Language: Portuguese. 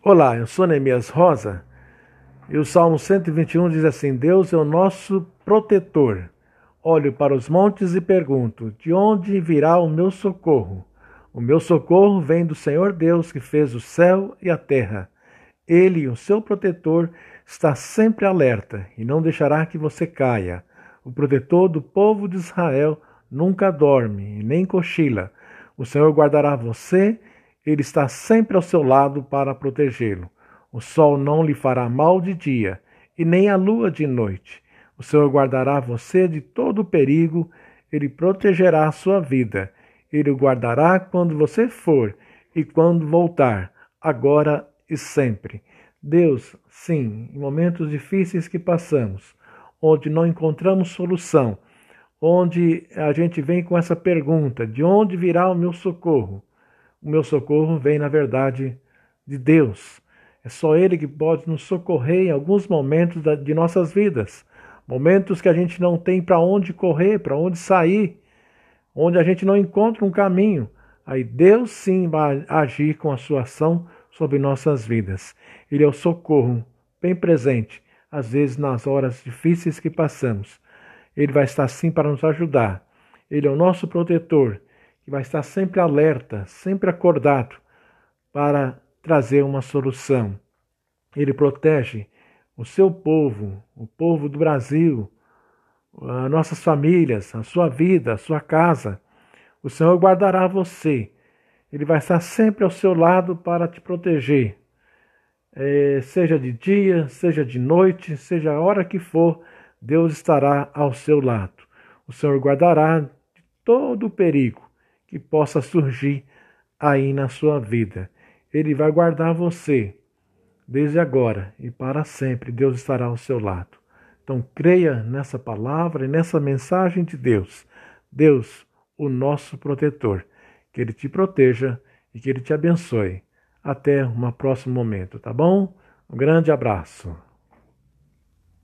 Olá, eu sou Neemias Rosa e o Salmo 121 diz assim: Deus é o nosso protetor. Olho para os montes e pergunto: de onde virá o meu socorro? O meu socorro vem do Senhor Deus que fez o céu e a terra. Ele, o seu protetor, está sempre alerta e não deixará que você caia. O protetor do povo de Israel nunca dorme e nem cochila. O Senhor guardará você ele está sempre ao seu lado para protegê-lo. O sol não lhe fará mal de dia, e nem a lua de noite. O Senhor guardará você de todo perigo, ele protegerá a sua vida. Ele o guardará quando você for e quando voltar, agora e sempre. Deus, sim, em momentos difíceis que passamos, onde não encontramos solução, onde a gente vem com essa pergunta: de onde virá o meu socorro? O meu socorro vem, na verdade, de Deus. É só Ele que pode nos socorrer em alguns momentos de nossas vidas. Momentos que a gente não tem para onde correr, para onde sair, onde a gente não encontra um caminho. Aí Deus sim vai agir com a sua ação sobre nossas vidas. Ele é o socorro bem presente, às vezes nas horas difíceis que passamos. Ele vai estar sim para nos ajudar. Ele é o nosso protetor que vai estar sempre alerta, sempre acordado para trazer uma solução. Ele protege o seu povo, o povo do Brasil, as nossas famílias, a sua vida, a sua casa. O Senhor guardará você. Ele vai estar sempre ao seu lado para te proteger. É, seja de dia, seja de noite, seja a hora que for, Deus estará ao seu lado. O Senhor guardará de todo o perigo que possa surgir aí na sua vida. Ele vai guardar você desde agora e para sempre. Deus estará ao seu lado. Então creia nessa palavra e nessa mensagem de Deus. Deus, o nosso protetor. Que ele te proteja e que ele te abençoe. Até um próximo momento, tá bom? Um grande abraço.